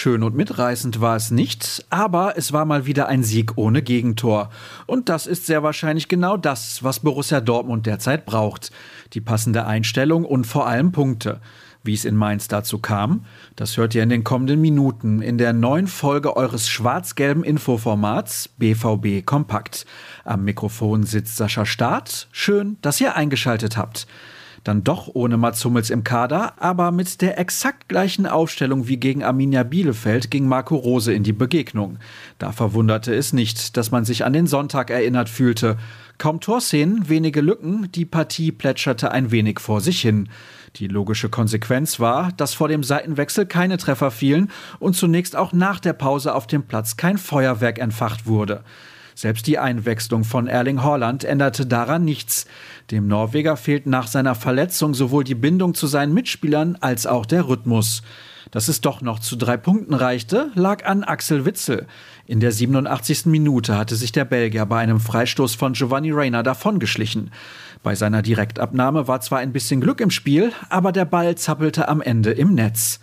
Schön und mitreißend war es nicht, aber es war mal wieder ein Sieg ohne Gegentor. Und das ist sehr wahrscheinlich genau das, was Borussia Dortmund derzeit braucht. Die passende Einstellung und vor allem Punkte. Wie es in Mainz dazu kam, das hört ihr in den kommenden Minuten in der neuen Folge eures schwarz-gelben Infoformats BVB Kompakt. Am Mikrofon sitzt Sascha Staat. Schön, dass ihr eingeschaltet habt. Dann doch ohne Mats Hummels im Kader, aber mit der exakt gleichen Aufstellung wie gegen Arminia Bielefeld ging Marco Rose in die Begegnung. Da verwunderte es nicht, dass man sich an den Sonntag erinnert fühlte. Kaum Torszenen, wenige Lücken, die Partie plätscherte ein wenig vor sich hin. Die logische Konsequenz war, dass vor dem Seitenwechsel keine Treffer fielen und zunächst auch nach der Pause auf dem Platz kein Feuerwerk entfacht wurde. Selbst die Einwechslung von Erling Haaland änderte daran nichts. Dem Norweger fehlt nach seiner Verletzung sowohl die Bindung zu seinen Mitspielern als auch der Rhythmus. Dass es doch noch zu drei Punkten reichte, lag an Axel Witzel. In der 87. Minute hatte sich der Belgier bei einem Freistoß von Giovanni Reina davongeschlichen. Bei seiner Direktabnahme war zwar ein bisschen Glück im Spiel, aber der Ball zappelte am Ende im Netz.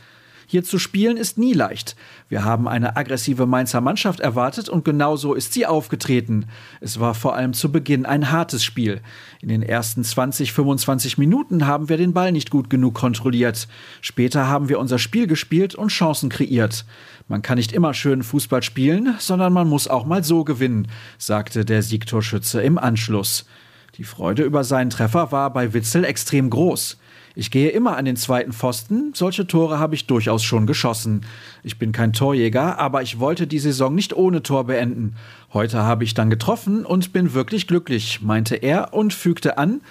Hier zu spielen ist nie leicht. Wir haben eine aggressive Mainzer Mannschaft erwartet und genau so ist sie aufgetreten. Es war vor allem zu Beginn ein hartes Spiel. In den ersten 20, 25 Minuten haben wir den Ball nicht gut genug kontrolliert. Später haben wir unser Spiel gespielt und Chancen kreiert. Man kann nicht immer schön Fußball spielen, sondern man muss auch mal so gewinnen, sagte der Siegtorschütze im Anschluss. Die Freude über seinen Treffer war bei Witzel extrem groß. Ich gehe immer an den zweiten Pfosten, solche Tore habe ich durchaus schon geschossen. Ich bin kein Torjäger, aber ich wollte die Saison nicht ohne Tor beenden. Heute habe ich dann getroffen und bin wirklich glücklich, meinte er und fügte an,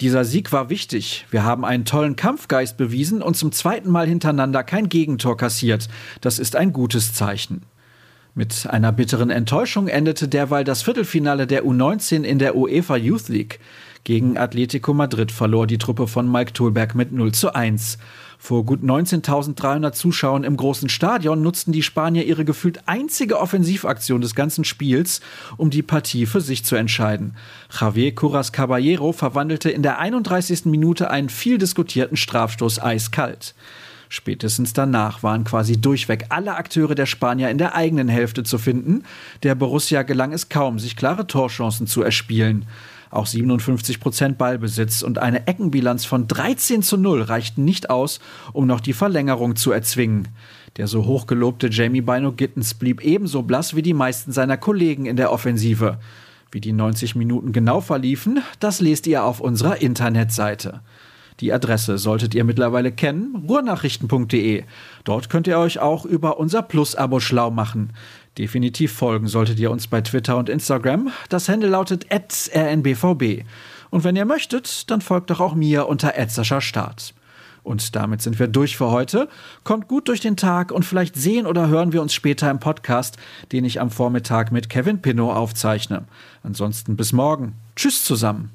dieser Sieg war wichtig. Wir haben einen tollen Kampfgeist bewiesen und zum zweiten Mal hintereinander kein Gegentor kassiert. Das ist ein gutes Zeichen. Mit einer bitteren Enttäuschung endete derweil das Viertelfinale der U19 in der UEFA Youth League. Gegen Atletico Madrid verlor die Truppe von Mike Thulberg mit 0 zu 1. Vor gut 19.300 Zuschauern im großen Stadion nutzten die Spanier ihre gefühlt einzige Offensivaktion des ganzen Spiels, um die Partie für sich zu entscheiden. Javier Curas Caballero verwandelte in der 31. Minute einen viel diskutierten Strafstoß eiskalt. Spätestens danach waren quasi durchweg alle Akteure der Spanier in der eigenen Hälfte zu finden. Der Borussia gelang es kaum, sich klare Torchancen zu erspielen. Auch 57 Prozent Ballbesitz und eine Eckenbilanz von 13 zu 0 reichten nicht aus, um noch die Verlängerung zu erzwingen. Der so hochgelobte Jamie Bino Gittens blieb ebenso blass wie die meisten seiner Kollegen in der Offensive. Wie die 90 Minuten genau verliefen, das lest ihr auf unserer Internetseite. Die Adresse solltet ihr mittlerweile kennen, ruhrnachrichten.de. Dort könnt ihr euch auch über unser Plus-Abo schlau machen. Definitiv folgen solltet ihr uns bei Twitter und Instagram. Das Handle lautet rnbvb. Und wenn ihr möchtet, dann folgt doch auch mir unter Start. Und damit sind wir durch für heute. Kommt gut durch den Tag und vielleicht sehen oder hören wir uns später im Podcast, den ich am Vormittag mit Kevin Pinnow aufzeichne. Ansonsten bis morgen. Tschüss zusammen.